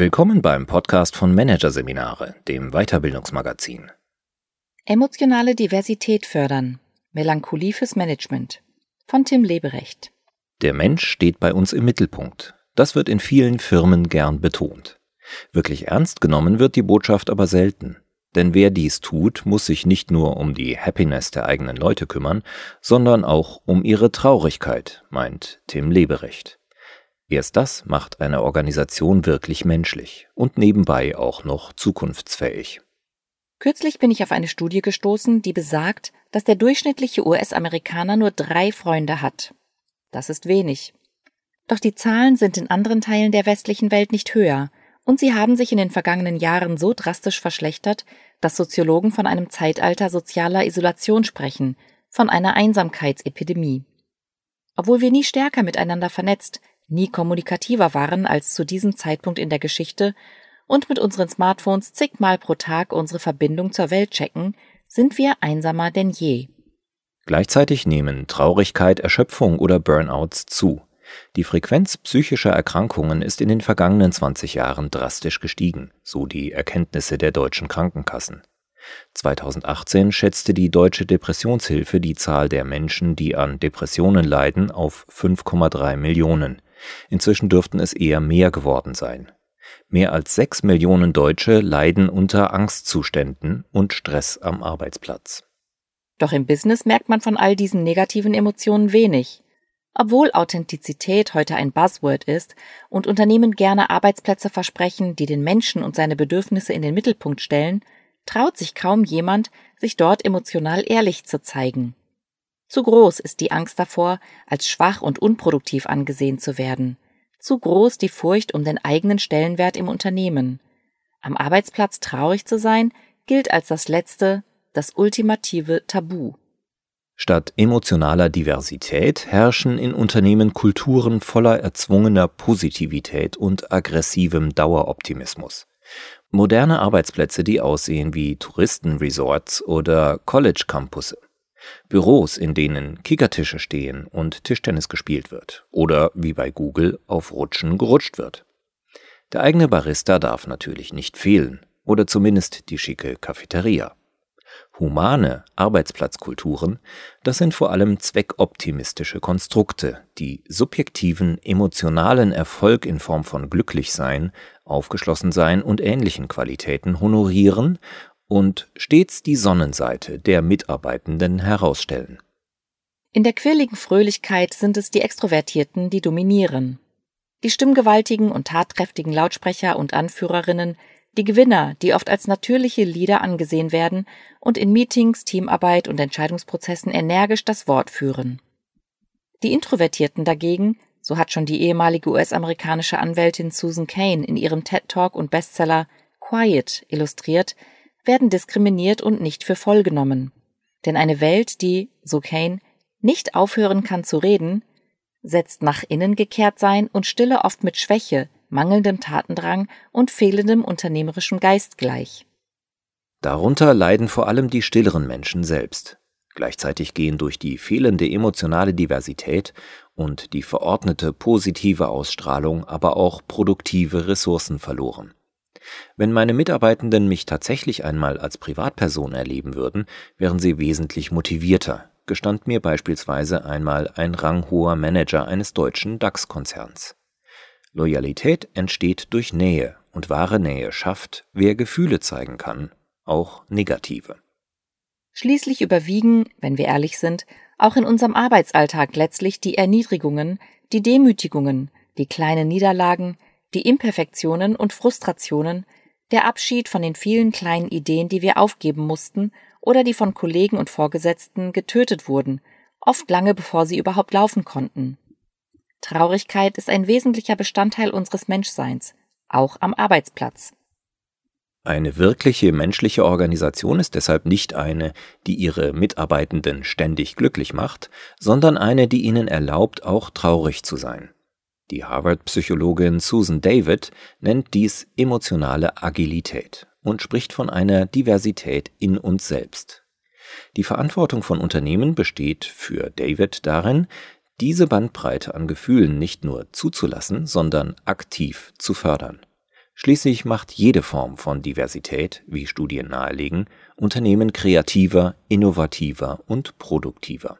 Willkommen beim Podcast von Managerseminare, dem Weiterbildungsmagazin. Emotionale Diversität fördern. Melancholie fürs Management. Von Tim Leberecht. Der Mensch steht bei uns im Mittelpunkt. Das wird in vielen Firmen gern betont. Wirklich ernst genommen wird die Botschaft aber selten. Denn wer dies tut, muss sich nicht nur um die Happiness der eigenen Leute kümmern, sondern auch um ihre Traurigkeit, meint Tim Leberecht. Erst das macht eine Organisation wirklich menschlich und nebenbei auch noch zukunftsfähig. Kürzlich bin ich auf eine Studie gestoßen, die besagt, dass der durchschnittliche US-Amerikaner nur drei Freunde hat. Das ist wenig. Doch die Zahlen sind in anderen Teilen der westlichen Welt nicht höher, und sie haben sich in den vergangenen Jahren so drastisch verschlechtert, dass Soziologen von einem Zeitalter sozialer Isolation sprechen, von einer Einsamkeitsepidemie. Obwohl wir nie stärker miteinander vernetzt, nie kommunikativer waren als zu diesem Zeitpunkt in der Geschichte und mit unseren Smartphones zigmal pro Tag unsere Verbindung zur Welt checken, sind wir einsamer denn je. Gleichzeitig nehmen Traurigkeit, Erschöpfung oder Burnouts zu. Die Frequenz psychischer Erkrankungen ist in den vergangenen 20 Jahren drastisch gestiegen, so die Erkenntnisse der deutschen Krankenkassen. 2018 schätzte die Deutsche Depressionshilfe die Zahl der Menschen, die an Depressionen leiden, auf 5,3 Millionen. Inzwischen dürften es eher mehr geworden sein. Mehr als sechs Millionen Deutsche leiden unter Angstzuständen und Stress am Arbeitsplatz. Doch im Business merkt man von all diesen negativen Emotionen wenig. Obwohl Authentizität heute ein Buzzword ist und Unternehmen gerne Arbeitsplätze versprechen, die den Menschen und seine Bedürfnisse in den Mittelpunkt stellen, traut sich kaum jemand, sich dort emotional ehrlich zu zeigen. Zu groß ist die Angst davor, als schwach und unproduktiv angesehen zu werden. Zu groß die Furcht um den eigenen Stellenwert im Unternehmen. Am Arbeitsplatz traurig zu sein, gilt als das letzte, das ultimative Tabu. Statt emotionaler Diversität herrschen in Unternehmen Kulturen voller erzwungener Positivität und aggressivem Daueroptimismus. Moderne Arbeitsplätze, die aussehen wie Touristenresorts oder College-Campusse. Büros, in denen Kickertische stehen und Tischtennis gespielt wird oder wie bei Google auf Rutschen gerutscht wird. Der eigene Barista darf natürlich nicht fehlen oder zumindest die schicke Cafeteria. Humane Arbeitsplatzkulturen, das sind vor allem zweckoptimistische Konstrukte, die subjektiven emotionalen Erfolg in Form von Glücklichsein, Aufgeschlossensein und ähnlichen Qualitäten honorieren und stets die Sonnenseite der Mitarbeitenden herausstellen. In der quirligen Fröhlichkeit sind es die Extrovertierten, die dominieren. Die stimmgewaltigen und tatkräftigen Lautsprecher und Anführerinnen, die Gewinner, die oft als natürliche Leader angesehen werden und in Meetings, Teamarbeit und Entscheidungsprozessen energisch das Wort führen. Die Introvertierten dagegen, so hat schon die ehemalige US-amerikanische Anwältin Susan Kane in ihrem TED Talk und Bestseller Quiet illustriert, werden diskriminiert und nicht für voll genommen. Denn eine Welt, die, so Kane, nicht aufhören kann zu reden, setzt nach innen gekehrt sein und Stille oft mit Schwäche, mangelndem Tatendrang und fehlendem unternehmerischem Geist gleich. Darunter leiden vor allem die stilleren Menschen selbst. Gleichzeitig gehen durch die fehlende emotionale Diversität und die verordnete positive Ausstrahlung aber auch produktive Ressourcen verloren. Wenn meine Mitarbeitenden mich tatsächlich einmal als Privatperson erleben würden, wären sie wesentlich motivierter, gestand mir beispielsweise einmal ein ranghoher Manager eines deutschen DAX-Konzerns. Loyalität entsteht durch Nähe und wahre Nähe schafft, wer Gefühle zeigen kann, auch negative. Schließlich überwiegen, wenn wir ehrlich sind, auch in unserem Arbeitsalltag letztlich die Erniedrigungen, die Demütigungen, die kleinen Niederlagen, die Imperfektionen und Frustrationen, der Abschied von den vielen kleinen Ideen, die wir aufgeben mussten oder die von Kollegen und Vorgesetzten getötet wurden, oft lange bevor sie überhaupt laufen konnten. Traurigkeit ist ein wesentlicher Bestandteil unseres Menschseins, auch am Arbeitsplatz. Eine wirkliche menschliche Organisation ist deshalb nicht eine, die ihre Mitarbeitenden ständig glücklich macht, sondern eine, die ihnen erlaubt, auch traurig zu sein. Die Harvard-Psychologin Susan David nennt dies emotionale Agilität und spricht von einer Diversität in uns selbst. Die Verantwortung von Unternehmen besteht für David darin, diese Bandbreite an Gefühlen nicht nur zuzulassen, sondern aktiv zu fördern. Schließlich macht jede Form von Diversität, wie Studien nahelegen, Unternehmen kreativer, innovativer und produktiver.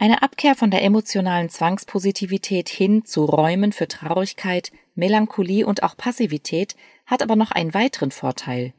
Eine Abkehr von der emotionalen Zwangspositivität hin zu Räumen für Traurigkeit, Melancholie und auch Passivität hat aber noch einen weiteren Vorteil.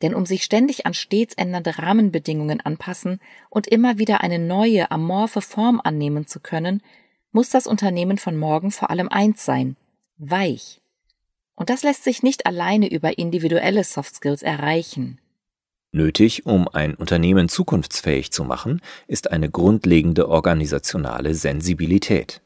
Denn um sich ständig an stets ändernde Rahmenbedingungen anpassen und immer wieder eine neue, amorphe Form annehmen zu können, muss das Unternehmen von morgen vor allem eins sein, weich. Und das lässt sich nicht alleine über individuelle Soft Skills erreichen. Nötig, um ein Unternehmen zukunftsfähig zu machen, ist eine grundlegende organisationale Sensibilität.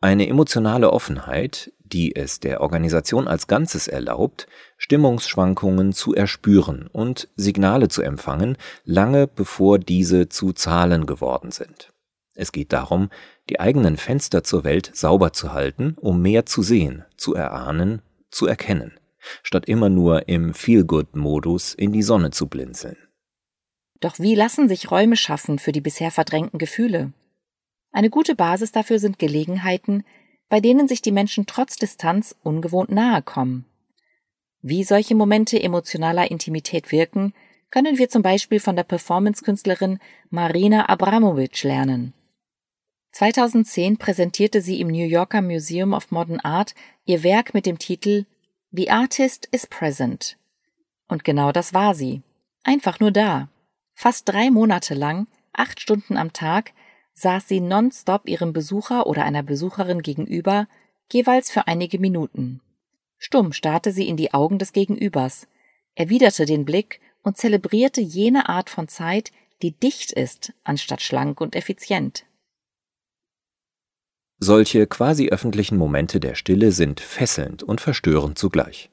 Eine emotionale Offenheit, die es der Organisation als Ganzes erlaubt, Stimmungsschwankungen zu erspüren und Signale zu empfangen, lange bevor diese zu Zahlen geworden sind. Es geht darum, die eigenen Fenster zur Welt sauber zu halten, um mehr zu sehen, zu erahnen zu erkennen, statt immer nur im Feel-Good-Modus in die Sonne zu blinzeln. Doch wie lassen sich Räume schaffen für die bisher verdrängten Gefühle? Eine gute Basis dafür sind Gelegenheiten, bei denen sich die Menschen trotz Distanz ungewohnt nahe kommen. Wie solche Momente emotionaler Intimität wirken, können wir zum Beispiel von der Performance-Künstlerin Marina Abramovic lernen. 2010 präsentierte sie im New Yorker Museum of Modern Art ihr Werk mit dem Titel The Artist is Present. Und genau das war sie. Einfach nur da. Fast drei Monate lang, acht Stunden am Tag, saß sie nonstop ihrem Besucher oder einer Besucherin gegenüber, jeweils für einige Minuten. Stumm starrte sie in die Augen des Gegenübers, erwiderte den Blick und zelebrierte jene Art von Zeit, die dicht ist, anstatt schlank und effizient. Solche quasi öffentlichen Momente der Stille sind fesselnd und verstörend zugleich.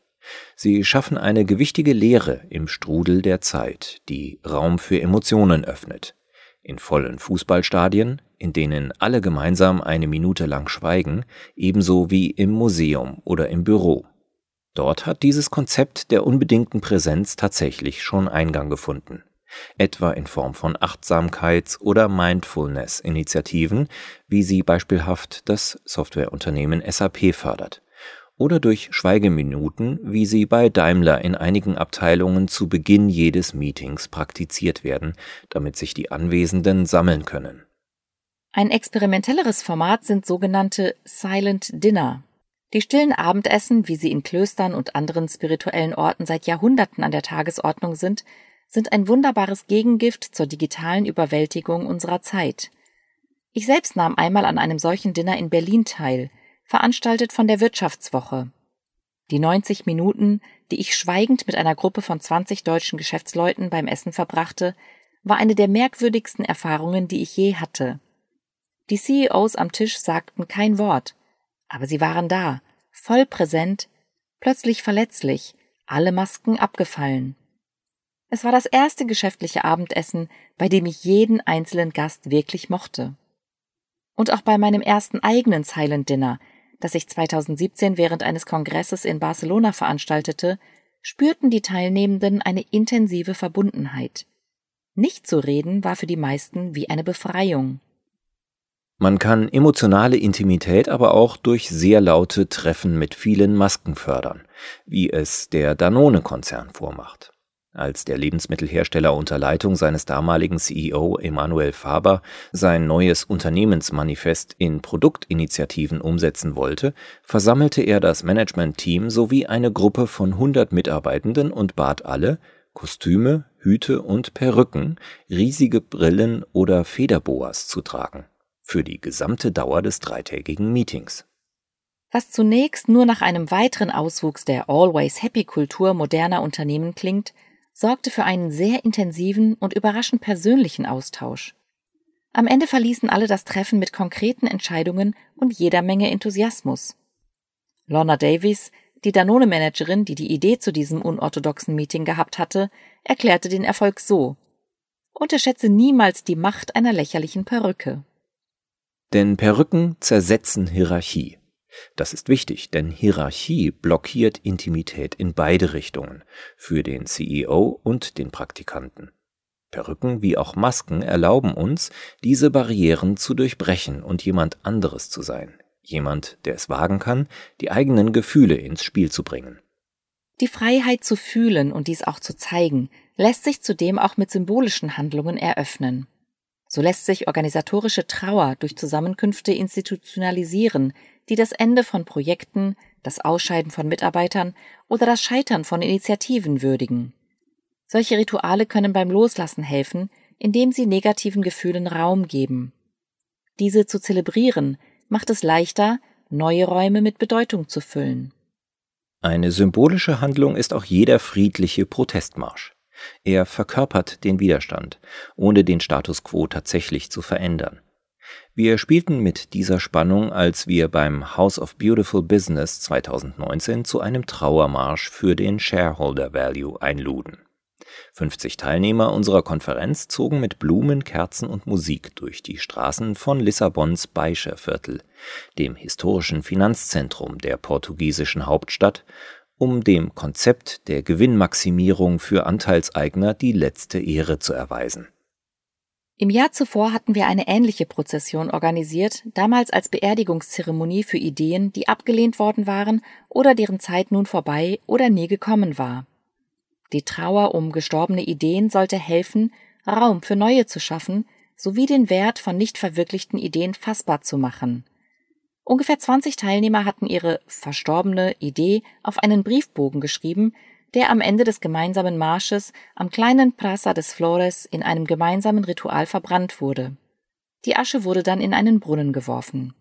Sie schaffen eine gewichtige Leere im Strudel der Zeit, die Raum für Emotionen öffnet. In vollen Fußballstadien, in denen alle gemeinsam eine Minute lang schweigen, ebenso wie im Museum oder im Büro. Dort hat dieses Konzept der unbedingten Präsenz tatsächlich schon Eingang gefunden etwa in Form von Achtsamkeits- oder Mindfulness-Initiativen, wie sie beispielhaft das Softwareunternehmen SAP fördert, oder durch Schweigeminuten, wie sie bei Daimler in einigen Abteilungen zu Beginn jedes Meetings praktiziert werden, damit sich die Anwesenden sammeln können. Ein experimentelleres Format sind sogenannte Silent Dinner. Die stillen Abendessen, wie sie in Klöstern und anderen spirituellen Orten seit Jahrhunderten an der Tagesordnung sind, sind ein wunderbares Gegengift zur digitalen Überwältigung unserer Zeit. Ich selbst nahm einmal an einem solchen Dinner in Berlin teil, veranstaltet von der Wirtschaftswoche. Die 90 Minuten, die ich schweigend mit einer Gruppe von 20 deutschen Geschäftsleuten beim Essen verbrachte, war eine der merkwürdigsten Erfahrungen, die ich je hatte. Die CEOs am Tisch sagten kein Wort, aber sie waren da, voll präsent, plötzlich verletzlich, alle Masken abgefallen. Es war das erste geschäftliche Abendessen, bei dem ich jeden einzelnen Gast wirklich mochte. Und auch bei meinem ersten eigenen Silent Dinner, das ich 2017 während eines Kongresses in Barcelona veranstaltete, spürten die Teilnehmenden eine intensive Verbundenheit. Nicht zu reden war für die meisten wie eine Befreiung. Man kann emotionale Intimität aber auch durch sehr laute Treffen mit vielen Masken fördern, wie es der Danone-Konzern vormacht. Als der Lebensmittelhersteller unter Leitung seines damaligen CEO Emanuel Faber sein neues Unternehmensmanifest in Produktinitiativen umsetzen wollte, versammelte er das Managementteam sowie eine Gruppe von 100 Mitarbeitenden und bat alle, Kostüme, Hüte und Perücken, riesige Brillen oder Federboas zu tragen. Für die gesamte Dauer des dreitägigen Meetings. Was zunächst nur nach einem weiteren Auswuchs der Always Happy Kultur moderner Unternehmen klingt, sorgte für einen sehr intensiven und überraschend persönlichen Austausch. Am Ende verließen alle das Treffen mit konkreten Entscheidungen und jeder Menge Enthusiasmus. Lorna Davies, die Danone-Managerin, die die Idee zu diesem unorthodoxen Meeting gehabt hatte, erklärte den Erfolg so. Unterschätze niemals die Macht einer lächerlichen Perücke. Denn Perücken zersetzen Hierarchie. Das ist wichtig, denn Hierarchie blockiert Intimität in beide Richtungen, für den CEO und den Praktikanten. Perücken wie auch Masken erlauben uns, diese Barrieren zu durchbrechen und jemand anderes zu sein, jemand, der es wagen kann, die eigenen Gefühle ins Spiel zu bringen. Die Freiheit zu fühlen und dies auch zu zeigen, lässt sich zudem auch mit symbolischen Handlungen eröffnen. So lässt sich organisatorische Trauer durch Zusammenkünfte institutionalisieren, die das Ende von Projekten, das Ausscheiden von Mitarbeitern oder das Scheitern von Initiativen würdigen. Solche Rituale können beim Loslassen helfen, indem sie negativen Gefühlen Raum geben. Diese zu zelebrieren macht es leichter, neue Räume mit Bedeutung zu füllen. Eine symbolische Handlung ist auch jeder friedliche Protestmarsch. Er verkörpert den Widerstand, ohne den Status quo tatsächlich zu verändern. Wir spielten mit dieser Spannung, als wir beim House of Beautiful Business 2019 zu einem Trauermarsch für den Shareholder Value einluden. 50 Teilnehmer unserer Konferenz zogen mit Blumen, Kerzen und Musik durch die Straßen von Lissabons Baixa-Viertel, dem historischen Finanzzentrum der portugiesischen Hauptstadt, um dem Konzept der Gewinnmaximierung für Anteilseigner die letzte Ehre zu erweisen. Im Jahr zuvor hatten wir eine ähnliche Prozession organisiert, damals als Beerdigungszeremonie für Ideen, die abgelehnt worden waren oder deren Zeit nun vorbei oder nie gekommen war. Die Trauer um gestorbene Ideen sollte helfen, Raum für neue zu schaffen, sowie den Wert von nicht verwirklichten Ideen fassbar zu machen. Ungefähr 20 Teilnehmer hatten ihre verstorbene Idee auf einen Briefbogen geschrieben, der am Ende des gemeinsamen Marsches am kleinen Praça des Flores in einem gemeinsamen Ritual verbrannt wurde. Die Asche wurde dann in einen Brunnen geworfen.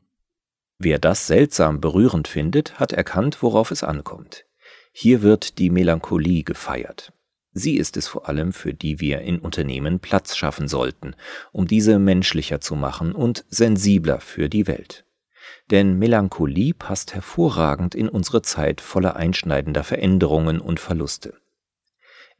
Wer das seltsam berührend findet, hat erkannt, worauf es ankommt. Hier wird die Melancholie gefeiert. Sie ist es vor allem, für die wir in Unternehmen Platz schaffen sollten, um diese menschlicher zu machen und sensibler für die Welt. Denn Melancholie passt hervorragend in unsere Zeit voller einschneidender Veränderungen und Verluste.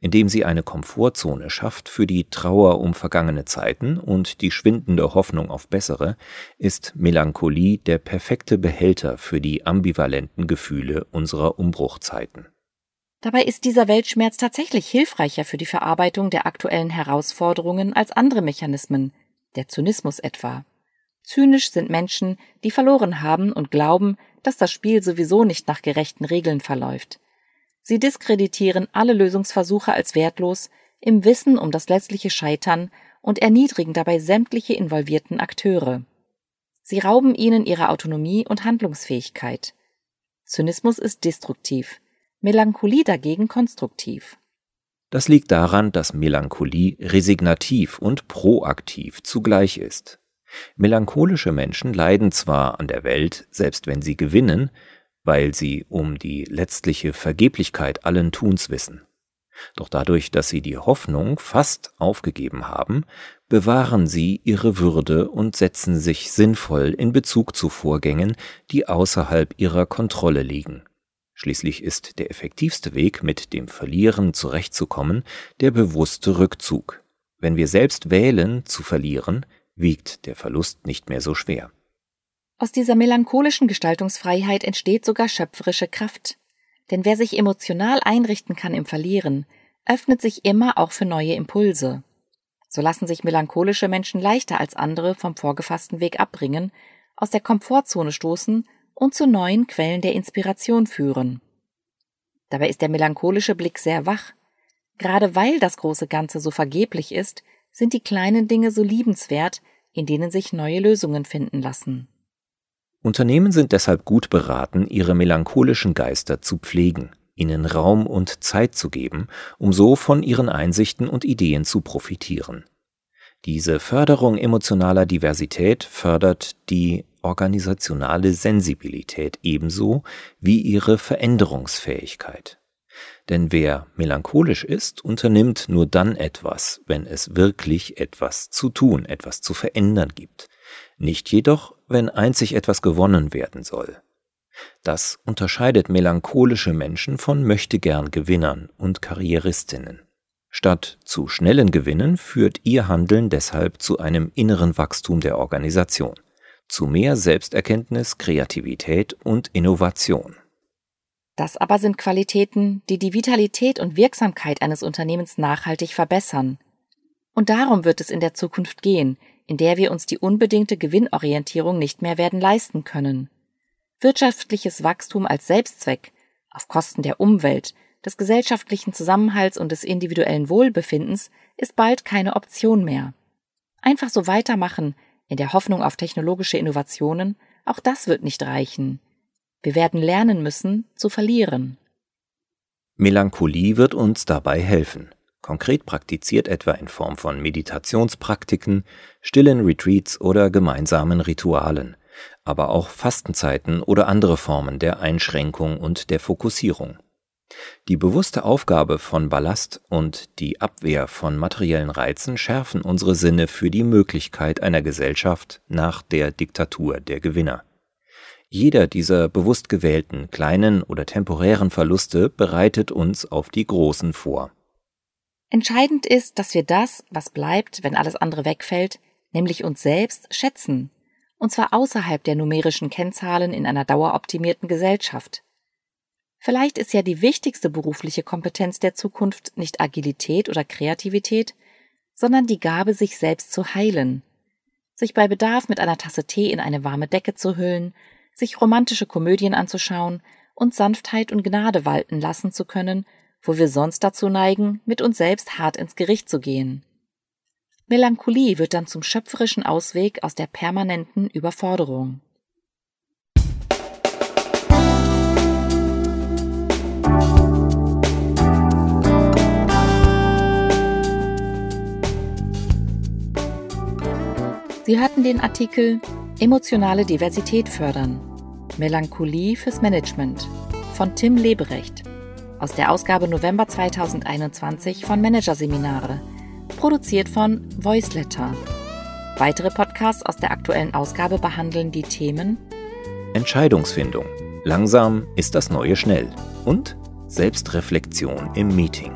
Indem sie eine Komfortzone schafft für die Trauer um vergangene Zeiten und die schwindende Hoffnung auf bessere, ist Melancholie der perfekte Behälter für die ambivalenten Gefühle unserer Umbruchzeiten. Dabei ist dieser Weltschmerz tatsächlich hilfreicher für die Verarbeitung der aktuellen Herausforderungen als andere Mechanismen, der Zynismus etwa. Zynisch sind Menschen, die verloren haben und glauben, dass das Spiel sowieso nicht nach gerechten Regeln verläuft. Sie diskreditieren alle Lösungsversuche als wertlos, im Wissen um das letztliche Scheitern und erniedrigen dabei sämtliche involvierten Akteure. Sie rauben ihnen ihre Autonomie und Handlungsfähigkeit. Zynismus ist destruktiv. Melancholie dagegen konstruktiv. Das liegt daran, dass Melancholie resignativ und proaktiv zugleich ist. Melancholische Menschen leiden zwar an der Welt, selbst wenn sie gewinnen, weil sie um die letztliche Vergeblichkeit allen Tuns wissen. Doch dadurch, dass sie die Hoffnung fast aufgegeben haben, bewahren sie ihre Würde und setzen sich sinnvoll in Bezug zu Vorgängen, die außerhalb ihrer Kontrolle liegen. Schließlich ist der effektivste Weg, mit dem Verlieren zurechtzukommen, der bewusste Rückzug. Wenn wir selbst wählen, zu verlieren, wiegt der Verlust nicht mehr so schwer. Aus dieser melancholischen Gestaltungsfreiheit entsteht sogar schöpferische Kraft. Denn wer sich emotional einrichten kann im Verlieren, öffnet sich immer auch für neue Impulse. So lassen sich melancholische Menschen leichter als andere vom vorgefassten Weg abbringen, aus der Komfortzone stoßen und zu neuen Quellen der Inspiration führen. Dabei ist der melancholische Blick sehr wach. Gerade weil das große Ganze so vergeblich ist, sind die kleinen Dinge so liebenswert, in denen sich neue Lösungen finden lassen. Unternehmen sind deshalb gut beraten, ihre melancholischen Geister zu pflegen, ihnen Raum und Zeit zu geben, um so von ihren Einsichten und Ideen zu profitieren. Diese Förderung emotionaler Diversität fördert die organisationale Sensibilität ebenso wie ihre Veränderungsfähigkeit. Denn wer melancholisch ist, unternimmt nur dann etwas, wenn es wirklich etwas zu tun, etwas zu verändern gibt. Nicht jedoch, wenn einzig etwas gewonnen werden soll. Das unterscheidet melancholische Menschen von möchtegern Gewinnern und Karrieristinnen. Statt zu schnellen Gewinnen führt ihr Handeln deshalb zu einem inneren Wachstum der Organisation zu mehr Selbsterkenntnis, Kreativität und Innovation. Das aber sind Qualitäten, die die Vitalität und Wirksamkeit eines Unternehmens nachhaltig verbessern. Und darum wird es in der Zukunft gehen, in der wir uns die unbedingte Gewinnorientierung nicht mehr werden leisten können. Wirtschaftliches Wachstum als Selbstzweck, auf Kosten der Umwelt, des gesellschaftlichen Zusammenhalts und des individuellen Wohlbefindens ist bald keine Option mehr. Einfach so weitermachen, in der Hoffnung auf technologische Innovationen, auch das wird nicht reichen. Wir werden lernen müssen, zu verlieren. Melancholie wird uns dabei helfen. Konkret praktiziert etwa in Form von Meditationspraktiken, stillen Retreats oder gemeinsamen Ritualen, aber auch Fastenzeiten oder andere Formen der Einschränkung und der Fokussierung. Die bewusste Aufgabe von Ballast und die Abwehr von materiellen Reizen schärfen unsere Sinne für die Möglichkeit einer Gesellschaft nach der Diktatur der Gewinner. Jeder dieser bewusst gewählten kleinen oder temporären Verluste bereitet uns auf die großen vor. Entscheidend ist, dass wir das, was bleibt, wenn alles andere wegfällt, nämlich uns selbst, schätzen, und zwar außerhalb der numerischen Kennzahlen in einer daueroptimierten Gesellschaft. Vielleicht ist ja die wichtigste berufliche Kompetenz der Zukunft nicht Agilität oder Kreativität, sondern die Gabe, sich selbst zu heilen, sich bei Bedarf mit einer Tasse Tee in eine warme Decke zu hüllen, sich romantische Komödien anzuschauen und Sanftheit und Gnade walten lassen zu können, wo wir sonst dazu neigen, mit uns selbst hart ins Gericht zu gehen. Melancholie wird dann zum schöpferischen Ausweg aus der permanenten Überforderung. Sie hatten den Artikel Emotionale Diversität fördern. Melancholie fürs Management von Tim Leberecht aus der Ausgabe November 2021 von Managerseminare, produziert von Voiceletter. Weitere Podcasts aus der aktuellen Ausgabe behandeln die Themen Entscheidungsfindung. Langsam ist das Neue schnell. Und Selbstreflexion im Meeting.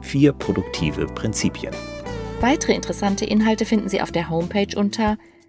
Vier produktive Prinzipien. Weitere interessante Inhalte finden Sie auf der Homepage unter